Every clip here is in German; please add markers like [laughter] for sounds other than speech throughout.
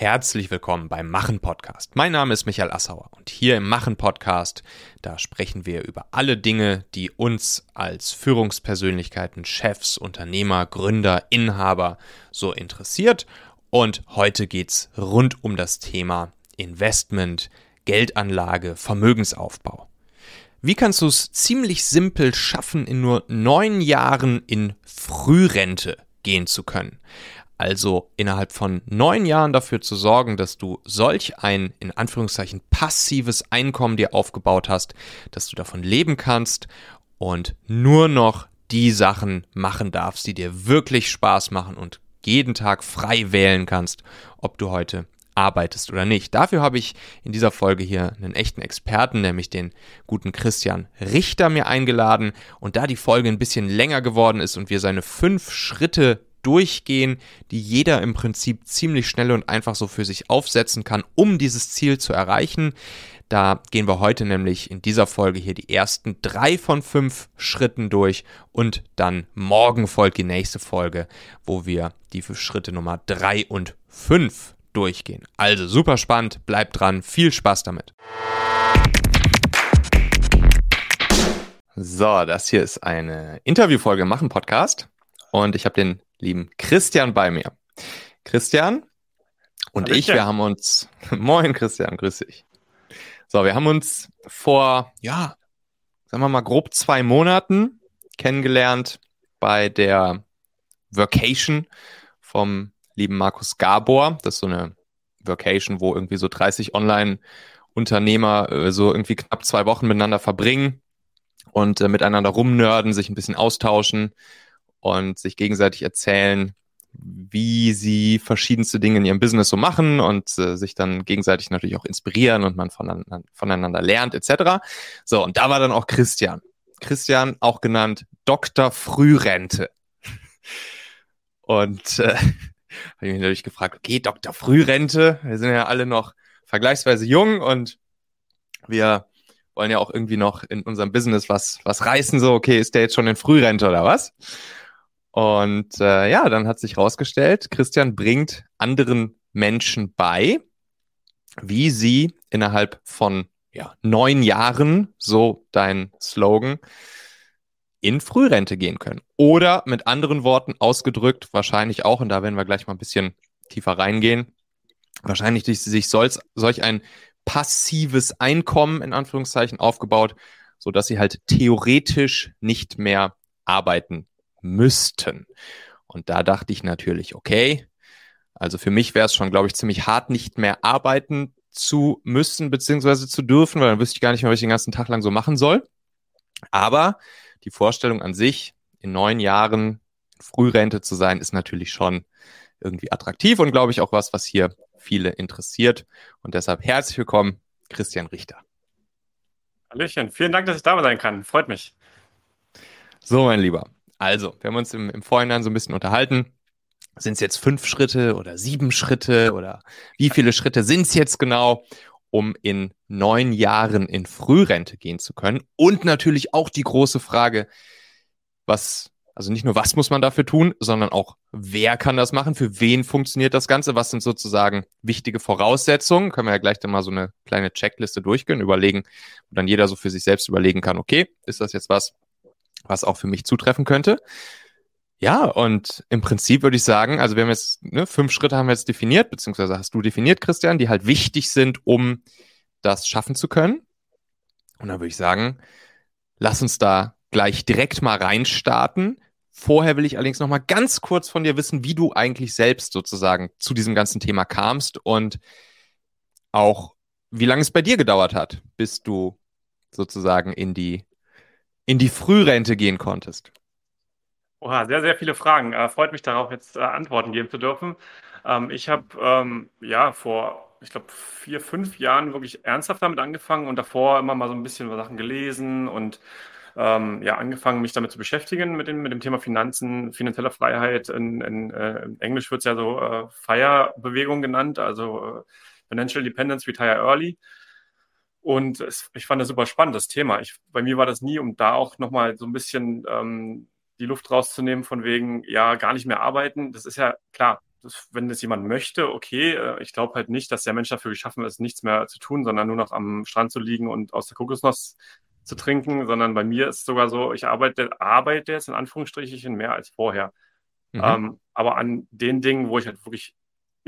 Herzlich willkommen beim Machen Podcast. Mein Name ist Michael Assauer und hier im Machen Podcast, da sprechen wir über alle Dinge, die uns als Führungspersönlichkeiten, Chefs, Unternehmer, Gründer, Inhaber so interessiert. Und heute geht's rund um das Thema Investment, Geldanlage, Vermögensaufbau. Wie kannst du es ziemlich simpel schaffen, in nur neun Jahren in Frührente gehen zu können? Also innerhalb von neun Jahren dafür zu sorgen, dass du solch ein, in Anführungszeichen, passives Einkommen dir aufgebaut hast, dass du davon leben kannst und nur noch die Sachen machen darfst, die dir wirklich Spaß machen und jeden Tag frei wählen kannst, ob du heute arbeitest oder nicht. Dafür habe ich in dieser Folge hier einen echten Experten, nämlich den guten Christian Richter mir eingeladen. Und da die Folge ein bisschen länger geworden ist und wir seine fünf Schritte durchgehen, die jeder im Prinzip ziemlich schnell und einfach so für sich aufsetzen kann, um dieses Ziel zu erreichen. Da gehen wir heute nämlich in dieser Folge hier die ersten drei von fünf Schritten durch und dann morgen folgt die nächste Folge, wo wir die Schritte Nummer drei und fünf durchgehen. Also super spannend, bleibt dran, viel Spaß damit. So, das hier ist eine Interviewfolge im Machen Podcast und ich habe den lieben Christian bei mir. Christian und ich, wir haben uns, [laughs] moin Christian, grüß dich. So, wir haben uns vor, ja, sagen wir mal grob zwei Monaten kennengelernt bei der Vacation vom lieben Markus Gabor. Das ist so eine Vacation, wo irgendwie so 30 Online-Unternehmer äh, so irgendwie knapp zwei Wochen miteinander verbringen und äh, miteinander rumnörden, sich ein bisschen austauschen und sich gegenseitig erzählen, wie sie verschiedenste Dinge in ihrem Business so machen und äh, sich dann gegenseitig natürlich auch inspirieren und man voneinander, voneinander lernt etc. So, und da war dann auch Christian. Christian, auch genannt Dr. Frührente. Und äh, [laughs] habe ich mich natürlich gefragt, okay, Dr. Frührente, wir sind ja alle noch vergleichsweise jung und wir wollen ja auch irgendwie noch in unserem Business was, was reißen, so, okay, ist der jetzt schon in Frührente oder was? Und äh, ja, dann hat sich herausgestellt, Christian bringt anderen Menschen bei, wie sie innerhalb von ja, neun Jahren, so dein Slogan, in Frührente gehen können. Oder mit anderen Worten ausgedrückt, wahrscheinlich auch, und da werden wir gleich mal ein bisschen tiefer reingehen, wahrscheinlich sich solch, solch ein passives Einkommen in Anführungszeichen aufgebaut, so dass sie halt theoretisch nicht mehr arbeiten müssten. Und da dachte ich natürlich, okay, also für mich wäre es schon, glaube ich, ziemlich hart, nicht mehr arbeiten zu müssen, beziehungsweise zu dürfen, weil dann wüsste ich gar nicht mehr, was ich den ganzen Tag lang so machen soll. Aber die Vorstellung an sich, in neun Jahren Frührente zu sein, ist natürlich schon irgendwie attraktiv und glaube ich auch was, was hier viele interessiert. Und deshalb herzlich willkommen, Christian Richter. Hallöchen, vielen Dank, dass ich da sein kann. Freut mich. So, mein Lieber. Also, wir haben uns im, im Vorhinein so ein bisschen unterhalten. Sind es jetzt fünf Schritte oder sieben Schritte oder wie viele Schritte sind es jetzt genau, um in neun Jahren in Frührente gehen zu können? Und natürlich auch die große Frage, was, also nicht nur was muss man dafür tun, sondern auch wer kann das machen, für wen funktioniert das Ganze, was sind sozusagen wichtige Voraussetzungen? Können wir ja gleich dann mal so eine kleine Checkliste durchgehen, überlegen, wo dann jeder so für sich selbst überlegen kann, okay, ist das jetzt was, was auch für mich zutreffen könnte. Ja, und im Prinzip würde ich sagen, also wir haben jetzt, ne, fünf Schritte haben wir jetzt definiert, beziehungsweise hast du definiert, Christian, die halt wichtig sind, um das schaffen zu können. Und dann würde ich sagen, lass uns da gleich direkt mal reinstarten. Vorher will ich allerdings noch mal ganz kurz von dir wissen, wie du eigentlich selbst sozusagen zu diesem ganzen Thema kamst und auch wie lange es bei dir gedauert hat, bis du sozusagen in die in die Frührente gehen konntest? Oha, sehr, sehr viele Fragen. Äh, freut mich darauf, jetzt äh, Antworten geben zu dürfen. Ähm, ich habe ähm, ja vor, ich glaube, vier, fünf Jahren wirklich ernsthaft damit angefangen und davor immer mal so ein bisschen Sachen gelesen und ähm, ja, angefangen, mich damit zu beschäftigen, mit dem, mit dem Thema Finanzen, finanzieller Freiheit. In, in, äh, in Englisch wird es ja so äh, FIRE-Bewegung genannt, also äh, Financial Independence, Retire Early. Und es, ich fand das super spannend, das Thema. Ich, bei mir war das nie, um da auch nochmal so ein bisschen ähm, die Luft rauszunehmen, von wegen, ja, gar nicht mehr arbeiten. Das ist ja klar, das, wenn das jemand möchte, okay. Äh, ich glaube halt nicht, dass der Mensch dafür geschaffen ist, nichts mehr zu tun, sondern nur noch am Strand zu liegen und aus der Kokosnuss zu trinken, sondern bei mir ist es sogar so, ich arbeite, arbeite jetzt in Anführungsstrichen mehr als vorher. Mhm. Ähm, aber an den Dingen, wo ich halt wirklich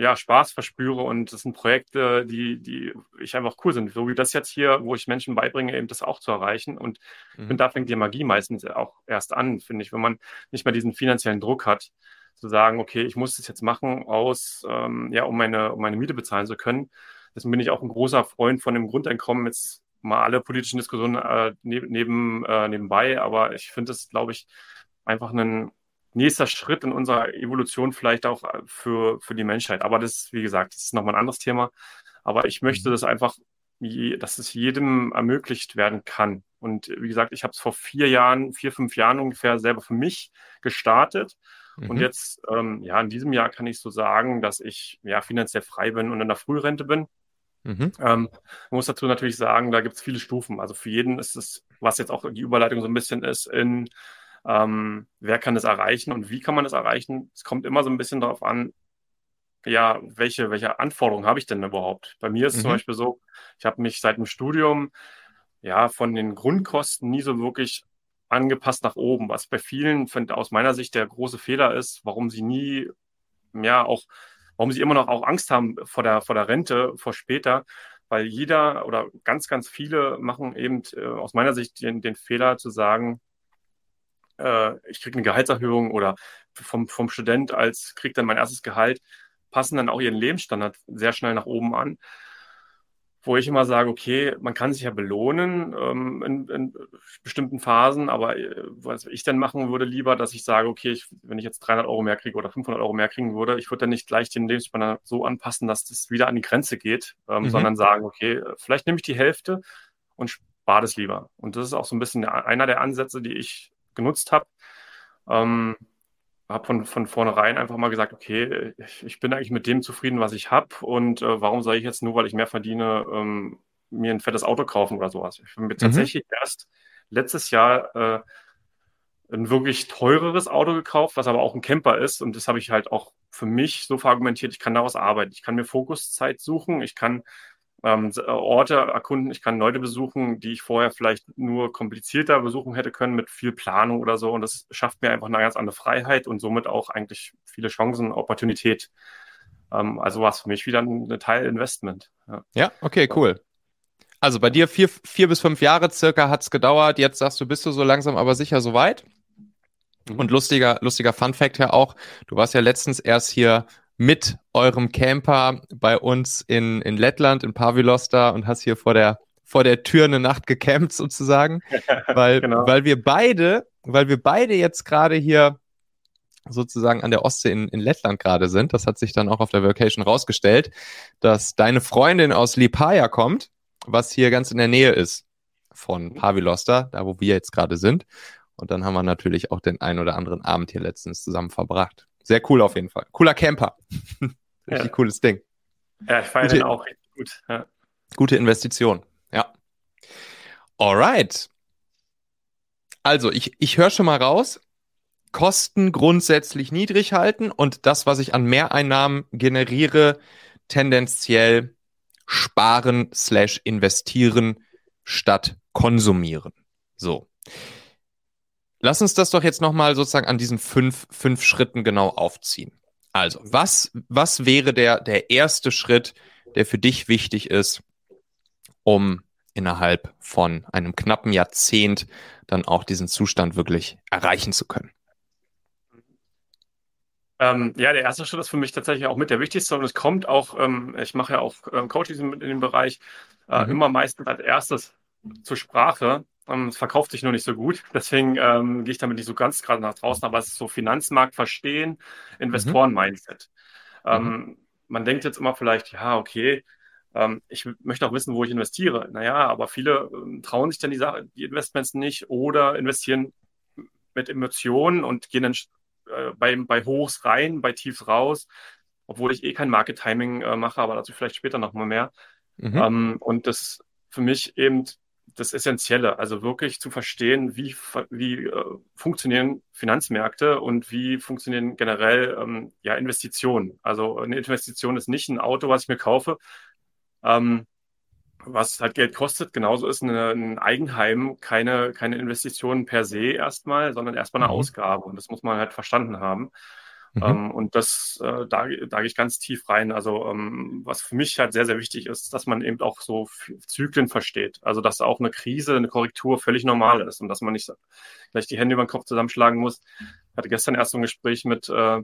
ja, Spaß verspüre und das sind Projekte, die, die ich einfach cool sind. So wie das jetzt hier, wo ich Menschen beibringe, eben das auch zu erreichen. Und mhm. da fängt die Magie meistens auch erst an, finde ich, wenn man nicht mehr diesen finanziellen Druck hat, zu sagen, okay, ich muss das jetzt machen aus, ähm, ja, um meine, um meine Miete bezahlen zu können. Deswegen bin ich auch ein großer Freund von dem Grundeinkommen. Jetzt mal alle politischen Diskussionen äh, neben, äh, nebenbei, aber ich finde es, glaube ich, einfach ein nächster Schritt in unserer Evolution vielleicht auch äh, für, für die Menschheit. Aber das, wie gesagt, das ist nochmal ein anderes Thema. Aber ich möchte mhm. das einfach, dass es jedem ermöglicht werden kann. Und wie gesagt, ich habe es vor vier Jahren, vier, fünf Jahren ungefähr selber für mich gestartet. Mhm. Und jetzt, ähm, ja, in diesem Jahr kann ich so sagen, dass ich ja finanziell frei bin und in der Frührente bin. Mhm. Ähm, man muss dazu natürlich sagen, da gibt es viele Stufen. Also für jeden ist es, was jetzt auch die Überleitung so ein bisschen ist, in ähm, wer kann es erreichen und wie kann man es erreichen? Es kommt immer so ein bisschen darauf an, ja, welche, welche Anforderungen habe ich denn überhaupt? Bei mir ist es mhm. zum Beispiel so, ich habe mich seit dem Studium ja von den Grundkosten nie so wirklich angepasst nach oben, was bei vielen find, aus meiner Sicht der große Fehler ist, warum sie nie, ja, auch, warum sie immer noch auch Angst haben vor der, vor der Rente, vor später, weil jeder oder ganz, ganz viele machen eben äh, aus meiner Sicht den, den Fehler zu sagen, äh, ich kriege eine Gehaltserhöhung oder vom, vom Student als kriege dann mein erstes Gehalt, passen dann auch ihren Lebensstandard sehr schnell nach oben an. Wo ich immer sage, okay, man kann sich ja belohnen ähm, in, in, bestimmten Phasen, aber äh, was ich dann machen würde, lieber, dass ich sage, okay, ich, wenn ich jetzt 300 Euro mehr kriege oder 500 Euro mehr kriegen würde, ich würde dann nicht gleich den Lebensstandard so anpassen, dass das wieder an die Grenze geht, ähm, mhm. sondern sagen, okay, vielleicht nehme ich die Hälfte und spare das lieber. Und das ist auch so ein bisschen einer der Ansätze, die ich genutzt habe. Ähm, habe von, von vornherein einfach mal gesagt, okay, ich, ich bin eigentlich mit dem zufrieden, was ich habe und äh, warum soll ich jetzt nur, weil ich mehr verdiene, ähm, mir ein fettes Auto kaufen oder sowas. Ich habe mir mhm. tatsächlich erst letztes Jahr äh, ein wirklich teureres Auto gekauft, was aber auch ein Camper ist und das habe ich halt auch für mich so verargumentiert, ich kann daraus arbeiten, ich kann mir Fokuszeit suchen, ich kann ähm, äh, Orte erkunden, ich kann Leute besuchen, die ich vorher vielleicht nur komplizierter besuchen hätte können mit viel Planung oder so. Und das schafft mir einfach eine ganz andere Freiheit und somit auch eigentlich viele Chancen, Opportunität. Ähm, also war es für mich wieder ein, Teil Investment. Ja. ja, okay, cool. Also bei dir vier, vier bis fünf Jahre circa hat es gedauert. Jetzt sagst du, bist du so langsam aber sicher soweit. Und lustiger, lustiger Fun Fact ja auch, du warst ja letztens erst hier mit eurem Camper bei uns in, in Lettland, in Pavilosta und hast hier vor der, vor der Tür eine Nacht gecampt sozusagen, [laughs] weil, genau. weil wir beide, weil wir beide jetzt gerade hier sozusagen an der Ostsee in, in Lettland gerade sind. Das hat sich dann auch auf der Vacation rausgestellt, dass deine Freundin aus Lipaja kommt, was hier ganz in der Nähe ist von mhm. Pavilosta, da wo wir jetzt gerade sind. Und dann haben wir natürlich auch den einen oder anderen Abend hier letztens zusammen verbracht. Sehr cool auf jeden Fall. Cooler Camper. [laughs] Richtig ja. cooles Ding. Ja, ich feiere den auch richtig gut. Ja. Gute Investition, ja. Alright. Also, ich, ich höre schon mal raus, Kosten grundsätzlich niedrig halten und das, was ich an Mehreinnahmen generiere, tendenziell sparen slash investieren statt konsumieren. So. Lass uns das doch jetzt nochmal sozusagen an diesen fünf, fünf Schritten genau aufziehen. Also, was, was wäre der, der erste Schritt, der für dich wichtig ist, um innerhalb von einem knappen Jahrzehnt dann auch diesen Zustand wirklich erreichen zu können? Ähm, ja, der erste Schritt ist für mich tatsächlich auch mit der wichtigste und es kommt auch, ähm, ich mache ja auch ähm, Coachings in, in dem Bereich, äh, mhm. immer meistens als erstes zur Sprache, es verkauft sich nur nicht so gut. Deswegen ähm, gehe ich damit nicht so ganz gerade nach draußen, aber es ist so Finanzmarkt verstehen, Investoren-Mindset. Mhm. Ähm, man denkt jetzt immer vielleicht, ja, okay, ähm, ich möchte auch wissen, wo ich investiere. Naja, aber viele ähm, trauen sich dann die, Sache, die Investments nicht oder investieren mit Emotionen und gehen dann äh, bei, bei Hochs rein, bei Tiefs raus, obwohl ich eh kein Market Timing äh, mache, aber dazu vielleicht später nochmal mehr. Mhm. Ähm, und das für mich eben das Essentielle, also wirklich zu verstehen, wie, wie äh, funktionieren Finanzmärkte und wie funktionieren generell ähm, ja, Investitionen. Also eine Investition ist nicht ein Auto, was ich mir kaufe, ähm, was halt Geld kostet. Genauso ist eine, ein Eigenheim keine, keine Investition per se erstmal, sondern erstmal eine mhm. Ausgabe. Und das muss man halt verstanden haben. Mhm. Ähm, und das, äh, da, da gehe ich ganz tief rein. Also ähm, was für mich halt sehr, sehr wichtig ist, dass man eben auch so Zyklen versteht. Also dass auch eine Krise, eine Korrektur völlig normal ist und dass man nicht gleich die Hände über den Kopf zusammenschlagen muss. Ich hatte gestern erst so ein Gespräch mit, äh,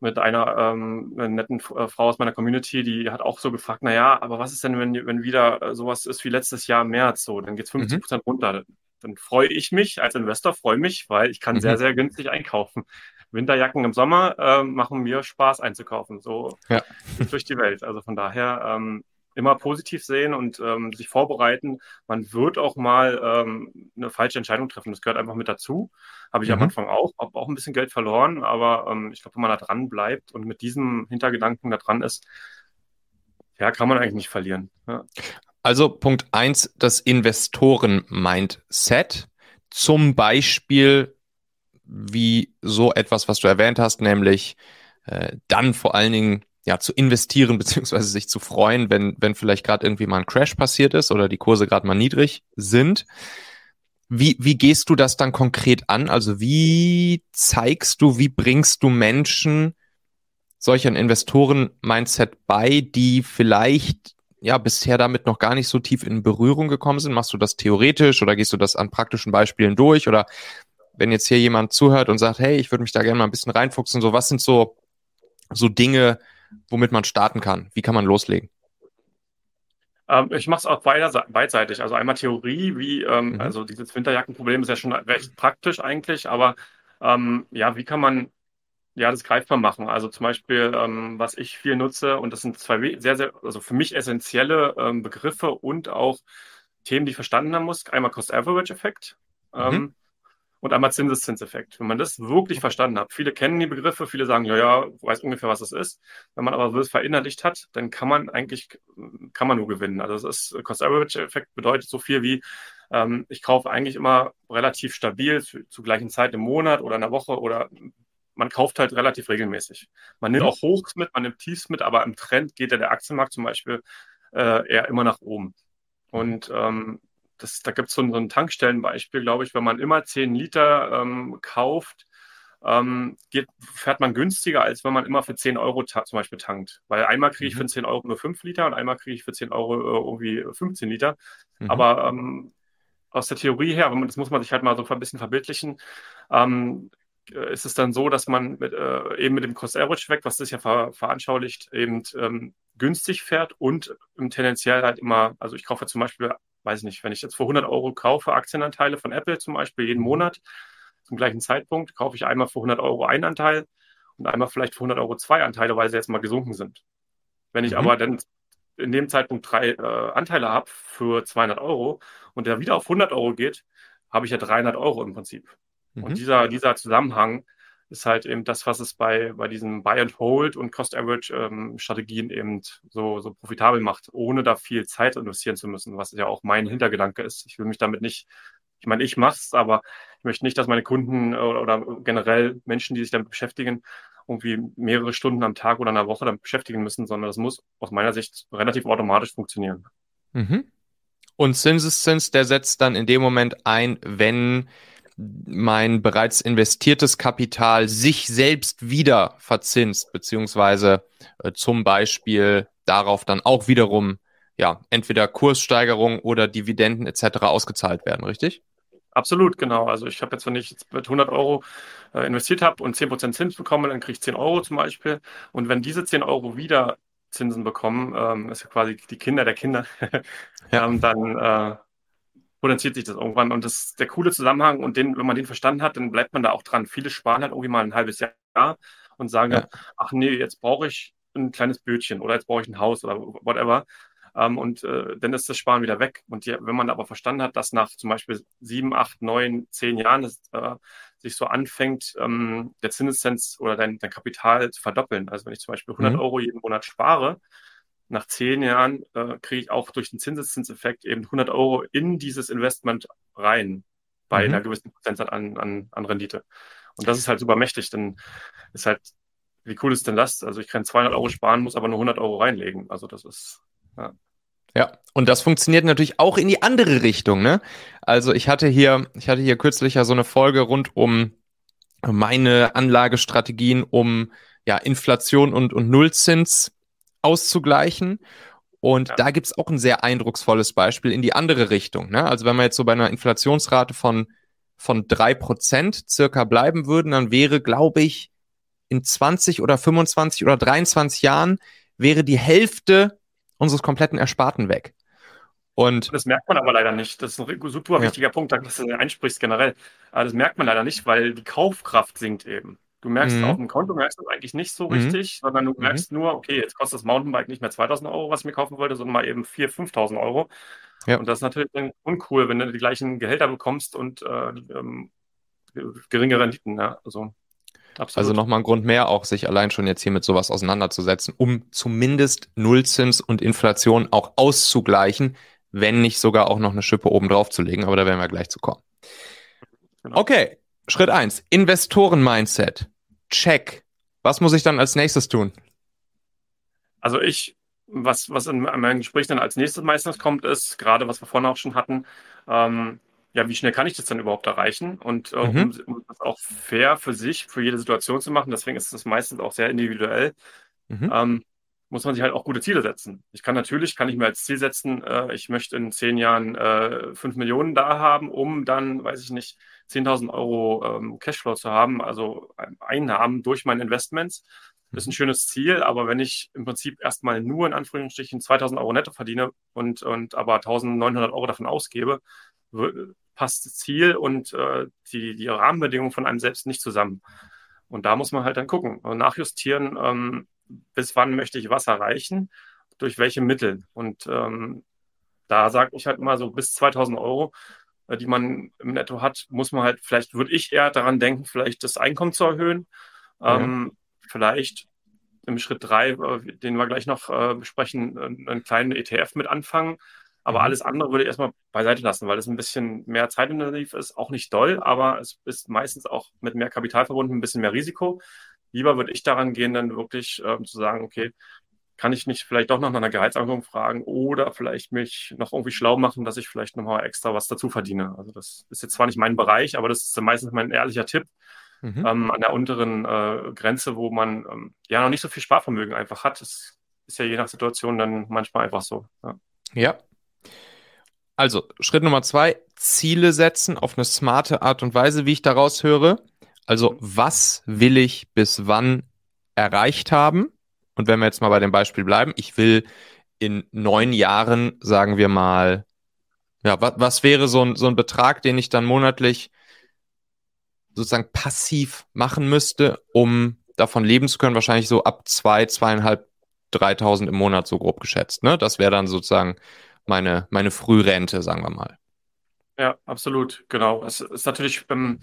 mit einer ähm, netten äh, Frau aus meiner Community, die hat auch so gefragt, na ja, aber was ist denn, wenn, wenn wieder äh, sowas ist wie letztes Jahr im März, so, dann geht es 50 Prozent mhm. runter. Dann freue ich mich als Investor, freue mich, weil ich kann mhm. sehr, sehr günstig einkaufen. Winterjacken im Sommer äh, machen mir Spaß einzukaufen, so ja. durch die Welt. Also von daher ähm, immer positiv sehen und ähm, sich vorbereiten. Man wird auch mal ähm, eine falsche Entscheidung treffen. Das gehört einfach mit dazu. Habe ich mhm. am Anfang auch, habe auch ein bisschen Geld verloren, aber ähm, ich glaube, wenn man da dran bleibt und mit diesem Hintergedanken da dran ist, ja, kann man eigentlich nicht verlieren. Ja. Also Punkt eins, das Investoren-Mindset. Zum Beispiel wie so etwas, was du erwähnt hast, nämlich äh, dann vor allen Dingen ja zu investieren [laughs] beziehungsweise sich zu freuen, wenn wenn vielleicht gerade irgendwie mal ein Crash passiert ist oder die Kurse gerade mal niedrig sind. Wie, wie gehst du das dann konkret an? Also wie zeigst du, wie bringst du Menschen solch ein Investoren-Mindset bei, die vielleicht ja bisher damit noch gar nicht so tief in Berührung gekommen sind? Machst du das theoretisch oder gehst du das an praktischen Beispielen durch? Oder wenn jetzt hier jemand zuhört und sagt, hey, ich würde mich da gerne mal ein bisschen reinfuchsen, so was sind so, so Dinge, womit man starten kann? Wie kann man loslegen? Ähm, ich mache es auch beidseitig. Also einmal Theorie, wie, ähm, mhm. also dieses Winterjackenproblem ist ja schon recht praktisch eigentlich, aber ähm, ja, wie kann man ja, das greifbar machen. Also zum Beispiel, ähm, was ich viel nutze, und das sind zwei sehr, sehr, also für mich essentielle ähm, Begriffe und auch Themen, die ich verstanden haben muss. Einmal Cost-Average-Effekt. Mhm. Und einmal Zinseszinseffekt. Wenn man das wirklich verstanden hat, viele kennen die Begriffe, viele sagen, ja, ja, weiß ungefähr, was das ist. Wenn man aber das verinnerlicht hat, dann kann man eigentlich, kann man nur gewinnen. Also das ist, Cost-Average-Effekt bedeutet so viel wie, ähm, ich kaufe eigentlich immer relativ stabil zu, zu gleichen Zeit im Monat oder in der Woche oder man kauft halt relativ regelmäßig. Man nimmt auch Hochs mit, man nimmt Tiefs mit, aber im Trend geht ja der Aktienmarkt zum Beispiel äh, eher immer nach oben. Und ähm, das, da gibt es so, so ein Tankstellenbeispiel, glaube ich, wenn man immer 10 Liter ähm, kauft, ähm, geht, fährt man günstiger, als wenn man immer für 10 Euro zum Beispiel tankt. Weil einmal kriege ich mhm. für 10 Euro nur 5 Liter und einmal kriege ich für 10 Euro äh, irgendwie 15 Liter. Mhm. Aber ähm, aus der Theorie her, das muss man sich halt mal so ein bisschen verbildlichen, ähm, äh, ist es dann so, dass man mit, äh, eben mit dem Cost-Average-Effekt, was das ja ver veranschaulicht, eben ähm, günstig fährt und tendenziell halt immer, also ich kaufe zum Beispiel weiß ich nicht, wenn ich jetzt für 100 Euro kaufe, Aktienanteile von Apple zum Beispiel jeden Monat, zum gleichen Zeitpunkt, kaufe ich einmal für 100 Euro einen Anteil und einmal vielleicht für 100 Euro zwei Anteile, weil sie jetzt mal gesunken sind. Wenn ich mhm. aber dann in dem Zeitpunkt drei äh, Anteile habe für 200 Euro und der wieder auf 100 Euro geht, habe ich ja 300 Euro im Prinzip. Mhm. Und dieser, dieser Zusammenhang ist halt eben das, was es bei, bei diesen Buy and Hold und Cost Average ähm, Strategien eben so, so profitabel macht, ohne da viel Zeit investieren zu müssen, was ja auch mein Hintergedanke ist. Ich will mich damit nicht, ich meine, ich mache es, aber ich möchte nicht, dass meine Kunden oder, oder generell Menschen, die sich damit beschäftigen, irgendwie mehrere Stunden am Tag oder in einer Woche damit beschäftigen müssen, sondern das muss aus meiner Sicht relativ automatisch funktionieren. Mhm. Und Zinseszins, der setzt dann in dem Moment ein, wenn mein bereits investiertes Kapital sich selbst wieder verzinst, beziehungsweise äh, zum Beispiel darauf dann auch wiederum ja entweder Kurssteigerung oder Dividenden etc. ausgezahlt werden, richtig? Absolut, genau. Also ich habe jetzt, wenn ich jetzt mit 100 Euro äh, investiert habe und 10% Zins bekomme, dann kriege ich 10 Euro zum Beispiel. Und wenn diese 10 Euro wieder Zinsen bekommen, ähm, ist ja quasi die Kinder der Kinder, [laughs] ja. ähm, dann äh, potenziert sich das irgendwann. Und das ist der coole Zusammenhang. Und den, wenn man den verstanden hat, dann bleibt man da auch dran. Viele sparen halt irgendwie mal ein halbes Jahr und sagen ja. ach nee, jetzt brauche ich ein kleines Bötchen oder jetzt brauche ich ein Haus oder whatever. Ähm, und äh, dann ist das Sparen wieder weg. Und die, wenn man aber verstanden hat, dass nach zum Beispiel sieben, acht, neun, zehn Jahren es äh, sich so anfängt, ähm, der Zinseszins oder dein, dein Kapital zu verdoppeln. Also wenn ich zum Beispiel 100 mhm. Euro jeden Monat spare, nach zehn Jahren äh, kriege ich auch durch den Zinseszinseffekt eben 100 Euro in dieses Investment rein bei mhm. einer gewissen Prozentsatz an, an, an Rendite. Und das ist halt super mächtig, denn ist halt, wie cool ist denn das? Also ich kann 200 Euro sparen, muss aber nur 100 Euro reinlegen. Also das ist, ja. Ja, und das funktioniert natürlich auch in die andere Richtung, ne? Also ich hatte hier, ich hatte hier kürzlich ja so eine Folge rund um meine Anlagestrategien, um ja Inflation und, und Nullzins auszugleichen. Und ja. da gibt's auch ein sehr eindrucksvolles Beispiel in die andere Richtung. Ne? Also wenn wir jetzt so bei einer Inflationsrate von von drei Prozent circa bleiben würden, dann wäre, glaube ich, in 20 oder 25 oder 23 Jahren wäre die Hälfte unseres kompletten Ersparten weg. Und das merkt man aber leider nicht. Das ist ein super ja. wichtiger Punkt, dass du einsprichst generell. Aber das merkt man leider nicht, weil die Kaufkraft sinkt eben. Du merkst mhm. auf dem Konto merkst du eigentlich nicht so mhm. richtig, sondern du mhm. merkst mhm. nur, okay, jetzt kostet das Mountainbike nicht mehr 2000 Euro, was ich mir kaufen wollte, sondern mal eben 4.000, 5.000 Euro. Ja. Und das ist natürlich dann uncool, wenn du die gleichen Gehälter bekommst und äh, ähm, geringe Renditen. Ja. Also, absolut. also nochmal ein Grund mehr, auch sich allein schon jetzt hier mit sowas auseinanderzusetzen, um zumindest Nullzins und Inflation auch auszugleichen, wenn nicht sogar auch noch eine Schippe oben drauf zu legen. Aber da werden wir gleich zu kommen. Genau. Okay, Schritt eins: Investoren-Mindset. Check. Was muss ich dann als nächstes tun? Also ich was, was in meinem Gespräch dann als nächstes meistens kommt, ist, gerade was wir vorhin auch schon hatten, ähm, ja, wie schnell kann ich das dann überhaupt erreichen? Und äh, mhm. um, um, das auch fair für sich, für jede Situation zu machen, deswegen ist das meistens auch sehr individuell, mhm. ähm, muss man sich halt auch gute Ziele setzen. Ich kann natürlich, kann ich mir als Ziel setzen, äh, ich möchte in zehn Jahren äh, fünf Millionen da haben, um dann, weiß ich nicht, 10.000 Euro ähm, Cashflow zu haben, also Einnahmen durch meine Investments. Ist ein schönes Ziel, aber wenn ich im Prinzip erstmal nur in Anführungsstrichen 2000 Euro netto verdiene und, und aber 1900 Euro davon ausgebe, passt das Ziel und äh, die, die Rahmenbedingungen von einem selbst nicht zusammen. Und da muss man halt dann gucken und nachjustieren, ähm, bis wann möchte ich was erreichen, durch welche Mittel. Und ähm, da sage ich halt immer so bis 2000 Euro, die man im Netto hat, muss man halt, vielleicht würde ich eher daran denken, vielleicht das Einkommen zu erhöhen. Ähm, vielleicht im Schritt drei, äh, den wir gleich noch äh, besprechen, einen kleinen ETF mit anfangen. Aber mhm. alles andere würde ich erstmal beiseite lassen, weil es ein bisschen mehr zeitintensiv ist. Auch nicht doll, aber es ist meistens auch mit mehr Kapital verbunden, ein bisschen mehr Risiko. Lieber würde ich daran gehen, dann wirklich äh, zu sagen, okay, kann ich nicht vielleicht doch noch nach einer Gehaltserhöhung fragen oder vielleicht mich noch irgendwie schlau machen, dass ich vielleicht nochmal extra was dazu verdiene. Also das ist jetzt zwar nicht mein Bereich, aber das ist meistens mein ehrlicher Tipp, mhm. ähm, an der unteren äh, Grenze, wo man ähm, ja noch nicht so viel Sparvermögen einfach hat. Das ist ja je nach Situation dann manchmal einfach so. Ja. ja. Also, Schritt Nummer zwei, Ziele setzen auf eine smarte Art und Weise, wie ich daraus höre. Also, mhm. was will ich bis wann erreicht haben? Und wenn wir jetzt mal bei dem Beispiel bleiben, ich will in neun Jahren, sagen wir mal, ja, was, was wäre so ein, so ein Betrag, den ich dann monatlich sozusagen passiv machen müsste, um davon leben zu können, wahrscheinlich so ab zwei, zweieinhalb, dreitausend im Monat so grob geschätzt. Ne? Das wäre dann sozusagen meine, meine Frührente, sagen wir mal. Ja, absolut, genau. Es ist natürlich ähm,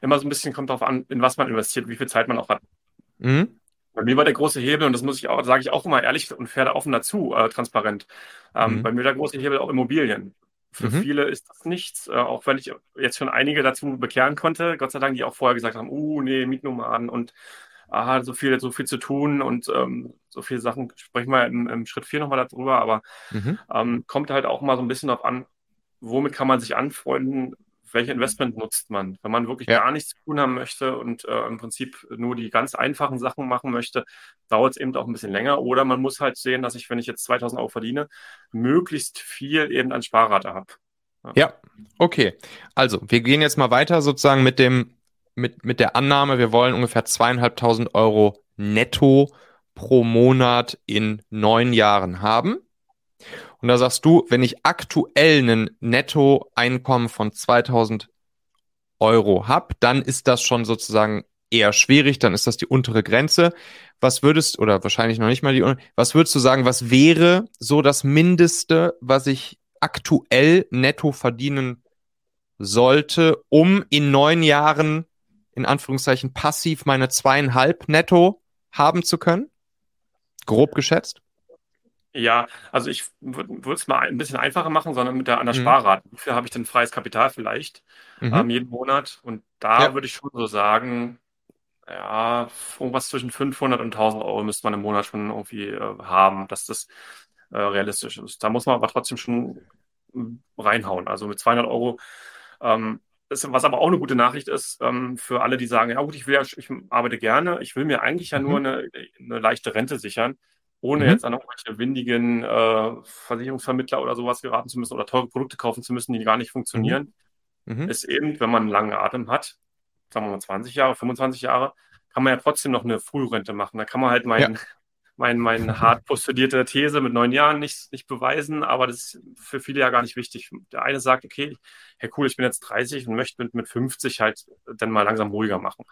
immer so ein bisschen, kommt darauf an, in was man investiert, wie viel Zeit man auch hat. Mhm. Bei mir war der große Hebel, und das muss ich auch, sage ich auch immer ehrlich und fair offen dazu, äh, transparent. Ähm, mhm. Bei mir war der große Hebel auch Immobilien. Für mhm. viele ist das nichts, äh, auch wenn ich jetzt schon einige dazu bekehren konnte, Gott sei Dank, die auch vorher gesagt haben, uh, nee, Mietnomaden und aha, so viel, so viel zu tun und ähm, so viele Sachen sprechen wir im, im Schritt 4 nochmal darüber, aber mhm. ähm, kommt halt auch mal so ein bisschen darauf an, womit kann man sich anfreunden, welche Investment nutzt man? Wenn man wirklich ja. gar nichts zu tun haben möchte und äh, im Prinzip nur die ganz einfachen Sachen machen möchte, dauert es eben auch ein bisschen länger. Oder man muss halt sehen, dass ich, wenn ich jetzt 2000 Euro verdiene, möglichst viel eben an Sparrate habe. Ja. ja, okay. Also, wir gehen jetzt mal weiter sozusagen mit dem, mit, mit der Annahme, wir wollen ungefähr zweieinhalbtausend Euro netto pro Monat in neun Jahren haben. Und da sagst du, wenn ich aktuell ein Nettoeinkommen von 2000 Euro habe, dann ist das schon sozusagen eher schwierig, dann ist das die untere Grenze. Was würdest, oder wahrscheinlich noch nicht mal die, was würdest du sagen, was wäre so das Mindeste, was ich aktuell netto verdienen sollte, um in neun Jahren, in Anführungszeichen, passiv meine zweieinhalb netto haben zu können? Grob geschätzt? Ja, also ich würde es mal ein bisschen einfacher machen, sondern mit der an der Mhm. Sparrate. Viel habe ich denn freies Kapital vielleicht Mhm. ähm, jeden Monat? Und da Ja. würde ich schon so sagen, ja, irgendwas zwischen 500 und 1000 Euro müsste man im Monat schon irgendwie äh, haben, dass das äh, realistisch ist. Da muss man aber trotzdem schon mm, reinhauen. Also mit 200 Euro. Ähm, das, was aber auch eine gute Nachricht ist ähm, für alle, die sagen, ja gut, ich will ja, ich arbeite gerne, ich will mir eigentlich ja nur Mhm. eine, eine leichte Rente sichern, ohne Mhm. jetzt an irgendwelche windigen äh, Versicherungsvermittler oder sowas geraten zu müssen oder teure Produkte kaufen zu müssen, die gar nicht funktionieren, Mhm. ist eben, wenn man einen langen Atem hat, sagen wir mal 20 Jahre, 25 Jahre, kann man ja trotzdem noch eine Frührente machen. Da kann man halt mein, mein, mein [laughs] hart postulierte These mit neun Jahren nicht, nicht beweisen, aber das ist für viele ja gar nicht wichtig. Der eine sagt, okay, Herr Cool, ich bin jetzt 30 und möchte mit, mit 50 halt dann mal langsam ruhiger machen.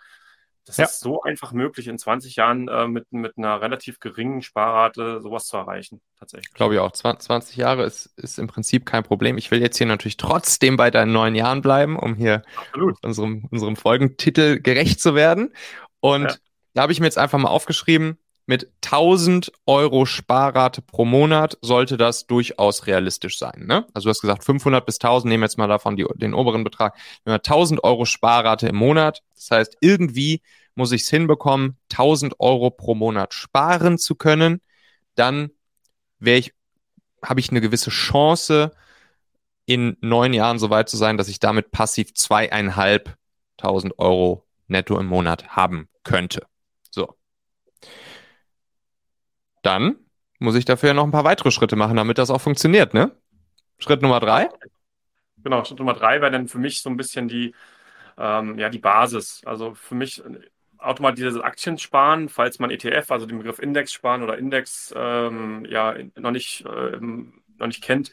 Das Ja. ist so einfach möglich, in 20 Jahren äh, mit, mit einer relativ geringen Sparrate sowas zu erreichen, tatsächlich. Glaube ich auch. 20, 20 Jahre ist, ist im Prinzip kein Problem. Ich will jetzt hier natürlich trotzdem bei deinen neun Jahren bleiben, um hier Absolut. unserem, unserem Folgentitel gerecht zu werden. Und Ja. da habe ich mir jetzt einfach mal aufgeschrieben, mit 1000 Euro Sparrate pro Monat sollte das durchaus realistisch sein. Ne? Also du hast gesagt 500 bis 1000, nehmen jetzt mal davon die, den oberen Betrag. Wenn wir 1000 Euro Sparrate im Monat, das heißt irgendwie muss ich es hinbekommen, 1000 Euro pro Monat sparen zu können, dann wäre ich, habe ich eine gewisse Chance, in neun Jahren so weit zu sein, dass ich damit passiv zweieinhalbtausend Euro netto im Monat haben könnte. So. Dann muss ich dafür ja noch ein paar weitere Schritte machen, damit das auch funktioniert, ne? Schritt Nummer drei. Genau, Schritt Nummer drei wäre dann für mich so ein bisschen die, ähm, ja, die Basis. Also für mich äh, automatisiertes Aktiensparen, falls man ETF, also den Begriff Index sparen oder Index ähm, ja noch nicht, ähm, noch nicht kennt,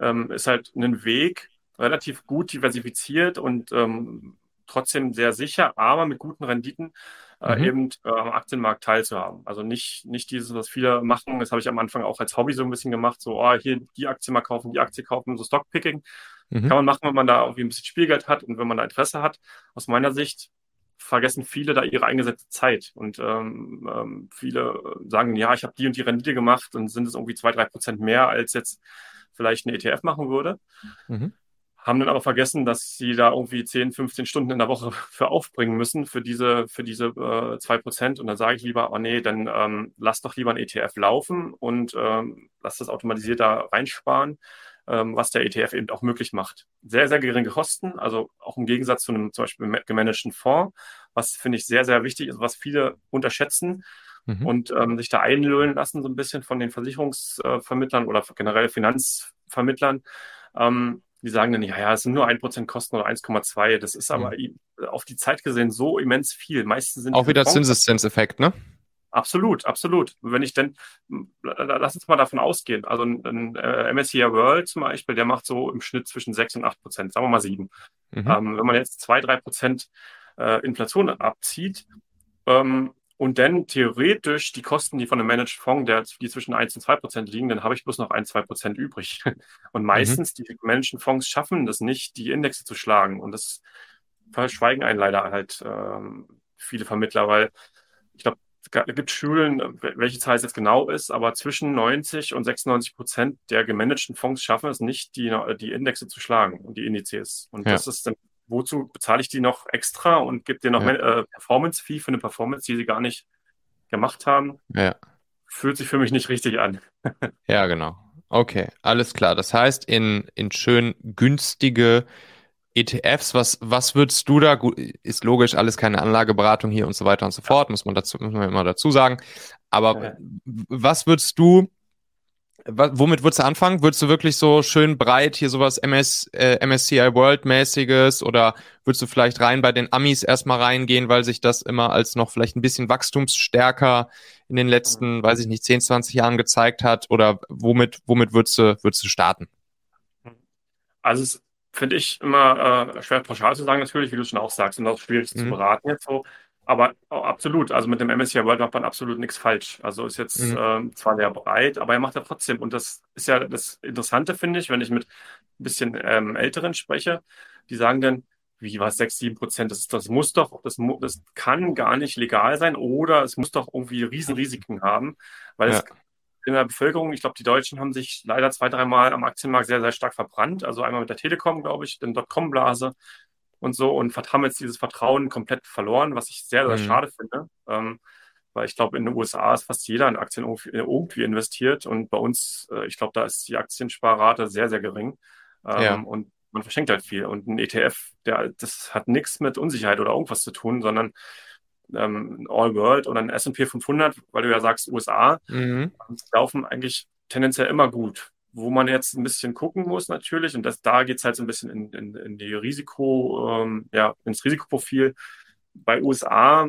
ähm, ist halt ein Weg, relativ gut diversifiziert und ähm, trotzdem sehr sicher, aber mit guten Renditen äh, Mhm. eben äh, am Aktienmarkt teilzuhaben. Also nicht, nicht dieses, was viele machen, das habe ich am Anfang auch als Hobby so ein bisschen gemacht, so, oh, hier die Aktie mal kaufen, die Aktie kaufen, so Stockpicking. Mhm. Kann man machen, wenn man da irgendwie ein bisschen Spielgeld hat und wenn man da Interesse hat. Aus meiner Sicht vergessen viele da ihre eingesetzte Zeit. Und ähm, ähm, viele sagen, ja, ich habe die und die Rendite gemacht und sind es irgendwie zwei, drei Prozent mehr, als jetzt vielleicht ein ETF machen würde. Mhm. Haben dann aber vergessen, dass sie da irgendwie 10, 15 Stunden in der Woche [laughs] für aufbringen müssen, für diese, für diese äh, 2%. Und dann sage ich lieber, oh nee, dann ähm, lass doch lieber ein ETF laufen und ähm, lass das automatisiert da reinsparen, ähm, was der ETF eben auch möglich macht. Sehr, sehr geringe Kosten, also auch im Gegensatz zu einem zum Beispiel gemanagten Fonds, was finde ich sehr, sehr wichtig ist, was viele unterschätzen Mhm. und ähm, sich da einlullen lassen, so ein bisschen von den Versicherungsvermittlern oder generell Finanzvermittlern. Ähm, die sagen dann, ja, ja, es sind nur 1% Kosten oder 1,2. Das ist aber i- auf die Zeit gesehen so immens viel. Meistens sind Auch wieder Zinseszinseffekt, ne? Absolut, absolut. Wenn ich denn, lass uns mal davon ausgehen. Also ein, ein äh, MSCI World zum Beispiel, der macht so im Schnitt zwischen 6 und 8 Prozent, sagen wir mal 7. Mhm. Ähm, wenn man jetzt 2, 3 Prozent äh, Inflation abzieht ähm, und dann theoretisch die Kosten, die von einem Managed Fonds, der, die zwischen 1 und 2 Prozent liegen, dann habe ich bloß noch 1, 2 Prozent übrig. [laughs] Und meistens, die Managed Fonds schaffen das nicht, die Indexe zu schlagen. Und das verschweigen einen leider halt ähm, viele Vermittler, weil ich glaube, es gibt Schulen, welche Zahl es jetzt genau ist, aber zwischen 90 und 96 Prozent der gemanagten Fonds schaffen es nicht, die, die Indexe zu schlagen und die Indizes. Und Ja. das ist dann, wozu bezahle ich die noch extra und gebe dir noch Ja. äh, Performance-Fee für eine Performance, die sie gar nicht gemacht haben? Ja. Fühlt sich für mich nicht richtig an. [laughs] Ja, genau. Okay, alles klar. Das heißt, in, in schön günstige ETFs, was, was würdest du da, gut, ist logisch, alles keine Anlageberatung hier und so weiter und so fort, muss man dazu, muss man immer dazu sagen. Aber Ja. was würdest du, womit würdest du anfangen? Würdest du wirklich so schön breit hier sowas MS, äh, MSCI World mäßiges oder würdest du vielleicht rein bei den Amis erstmal reingehen, weil sich das immer als noch vielleicht ein bisschen wachstumsstärker in den letzten, weiß ich nicht, 10, 20 Jahren gezeigt hat? Oder womit, womit würdest du, würdest du starten? Also es finde ich immer äh, schwer pauschal zu sagen, natürlich, wie du schon auch sagst, und auch schwierig zu Mhm. beraten jetzt so. Aber oh, absolut, also mit dem MSCI World macht man absolut nichts falsch. Also ist jetzt Mhm. ähm, zwar sehr breit, aber er macht ja trotzdem. Und das ist ja das Interessante, finde ich, wenn ich mit ein bisschen ähm, Älteren spreche, die sagen dann, wie was, 6, 7 Prozent, das, das muss doch, das, das kann gar nicht legal sein oder es muss doch irgendwie Riesenrisiken haben, weil Ja. es in der Bevölkerung. Ich glaube, die Deutschen haben sich leider zwei, dreimal am Aktienmarkt sehr, sehr stark verbrannt. Also einmal mit der Telekom, glaube ich, den Dotcom-Blase und so und haben jetzt dieses Vertrauen komplett verloren, was ich sehr, sehr mhm. schade finde. Ähm, weil ich glaube, in den USA ist fast jeder in Aktien irgendwie investiert und bei uns, äh, ich glaube, da ist die Aktiensparrate sehr, sehr gering. Ähm, ja. Und man verschenkt halt viel. Und ein ETF, der, das hat nichts mit Unsicherheit oder irgendwas zu tun, sondern ähm, All World oder ein S&P 500, weil du ja sagst USA, mhm. laufen eigentlich tendenziell immer gut. Wo man jetzt ein bisschen gucken muss natürlich, und das, da geht es halt so ein bisschen in, in, in die Risiko, ähm, ja, ins Risikoprofil. Bei USA,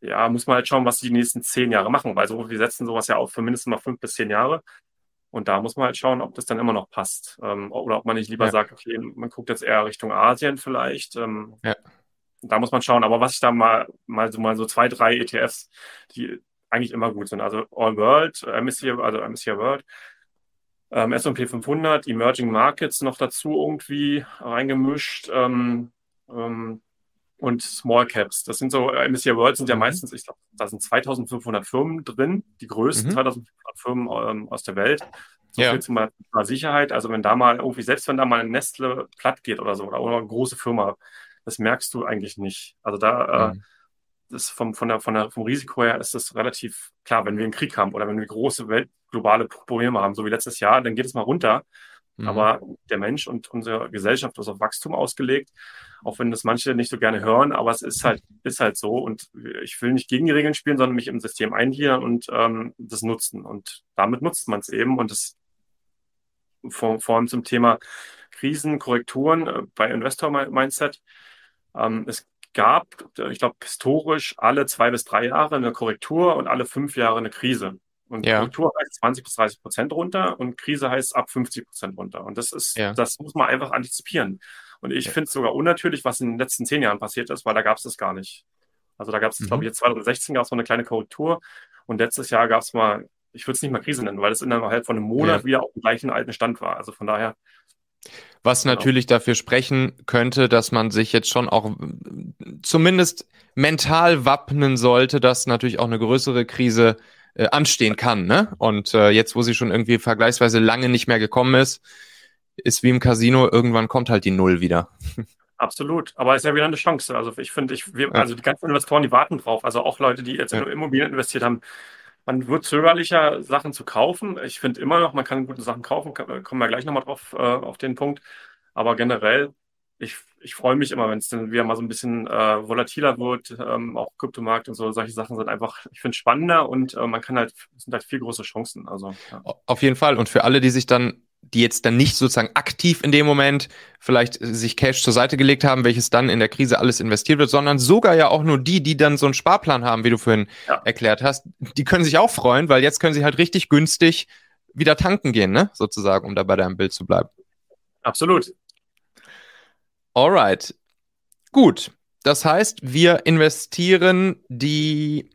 ja, muss man halt schauen, was die nächsten zehn Jahre machen, weil so, wir setzen sowas ja auf für mindestens mal fünf bis zehn Jahre. Und da muss man halt schauen, ob das dann immer noch passt. Ähm, oder ob man nicht lieber ja. sagt, okay, man guckt jetzt eher Richtung Asien vielleicht. Ähm, ja. Da muss man schauen. Aber was ich da mal, mal so, mal so zwei, drei ETFs, die eigentlich immer gut sind. Also All World, MSCI, also MSCI World, ähm, S&P 500, Emerging Markets noch dazu irgendwie reingemischt. Ähm, ähm, und Small Caps. Das sind so, MSCI World sind ja mhm. meistens, ich glaube, da sind 2500 Firmen drin, die größten mhm. 2500 Firmen ähm, aus der Welt. So ja. viel zum Thema Sicherheit. Also wenn da mal irgendwie, selbst wenn da mal ein Nestle platt geht oder so, oder, oder eine große Firma, das merkst du eigentlich nicht. Also da, äh, mhm. äh, das vom, von der, von der, vom Risiko her ist das relativ klar, wenn wir einen Krieg haben oder wenn wir große Welt, globale Probleme haben, so wie letztes Jahr, dann geht es mal runter. Mhm. Aber der Mensch und unsere Gesellschaft ist auf Wachstum ausgelegt, auch wenn das manche nicht so gerne hören, aber es ist halt, ist halt so. Und ich will nicht gegen die Regeln spielen, sondern mich im System eingliedern und ähm, das nutzen. Und damit nutzt man es eben. Und das vor, vor allem zum Thema Krisen, Korrekturen äh, bei Investor Mindset. Ähm, es gab, ich glaube, historisch alle zwei bis drei Jahre eine Korrektur und alle fünf Jahre eine Krise. Und ja. Konjunktur heißt 20 bis 30 Prozent runter und Krise heißt ab 50 Prozent runter. Und das ist, ja. das muss man einfach antizipieren. Und ich ja. finde es sogar unnatürlich, was in den letzten zehn Jahren passiert ist, weil da gab es das gar nicht. Also da gab es, mhm. glaube ich, jetzt 2016 gab es mal eine kleine Korrektur und letztes Jahr gab es mal, ich würde es nicht mal Krise nennen, weil es innerhalb von einem Monat ja. wieder auf dem gleichen alten Stand war. Also von daher. Was genau. natürlich dafür sprechen könnte, dass man sich jetzt schon auch zumindest mental wappnen sollte, dass natürlich auch eine größere Krise äh, anstehen kann. Ne? Und äh, jetzt, wo sie schon irgendwie vergleichsweise lange nicht mehr gekommen ist, ist wie im Casino, irgendwann kommt halt die Null wieder. Absolut, aber es ist ja wieder eine Chance. Also ich finde, ich, wir, also die ganzen Investoren, die warten drauf, also auch Leute, die jetzt in Immobilien investiert haben, man wird zögerlicher, Sachen zu kaufen. Ich finde immer noch, man kann gute Sachen kaufen, kommen wir gleich nochmal drauf äh, auf den Punkt. Aber generell ich, ich freue mich immer, wenn es dann wieder mal so ein bisschen äh, volatiler wird, ähm, auch Kryptomarkt und so. Solche Sachen sind einfach, ich finde, spannender und äh, man kann halt, sind halt viel größere Chancen. Also, ja. Auf jeden Fall. Und für alle, die sich dann, die jetzt dann nicht sozusagen aktiv in dem Moment vielleicht sich Cash zur Seite gelegt haben, welches dann in der Krise alles investiert wird, sondern sogar ja auch nur die, die dann so einen Sparplan haben, wie du vorhin ja. erklärt hast, die können sich auch freuen, weil jetzt können sie halt richtig günstig wieder tanken gehen, ne? Sozusagen, um da bei deinem Bild zu bleiben. Absolut. Alright. Gut. Das heißt, wir investieren die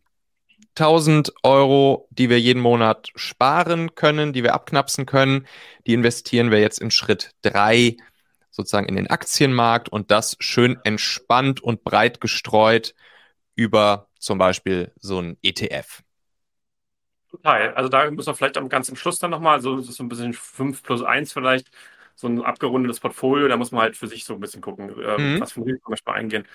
1000 Euro, die wir jeden Monat sparen können, die wir abknapsen können, die investieren wir jetzt in Schritt drei sozusagen in den Aktienmarkt und das schön entspannt und breit gestreut über zum Beispiel so ein ETF. Total. Also da muss man vielleicht am ganz am Schluss dann nochmal, so, so ein bisschen 5 plus 1 vielleicht, so ein abgerundetes Portfolio, da muss man halt für sich so ein bisschen gucken, äh, mhm. was für ein Risiko möchte man eingehen.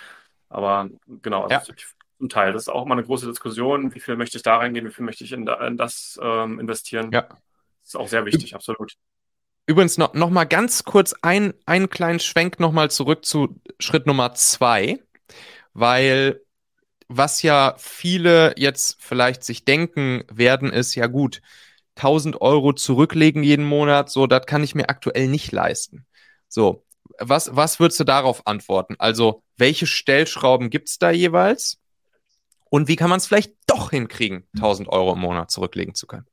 Aber genau, also ja. Zum Teil, das ist auch mal eine große Diskussion, wie viel möchte ich da reingehen, wie viel möchte ich in, da, in das ähm, investieren. Ja. Das ist auch sehr wichtig, Üb absolut. Übrigens noch, noch mal ganz kurz ein, einen kleinen Schwenk noch mal zurück zu Schritt Nummer zwei, weil was ja viele jetzt vielleicht sich denken werden, ist ja gut, 1000 Euro zurücklegen jeden Monat, so, das kann ich mir aktuell nicht leisten. So, was, was würdest du darauf antworten? Also, welche Stellschrauben gibt es da jeweils? Und wie kann man es vielleicht doch hinkriegen, 1000 Euro im Monat zurücklegen zu können?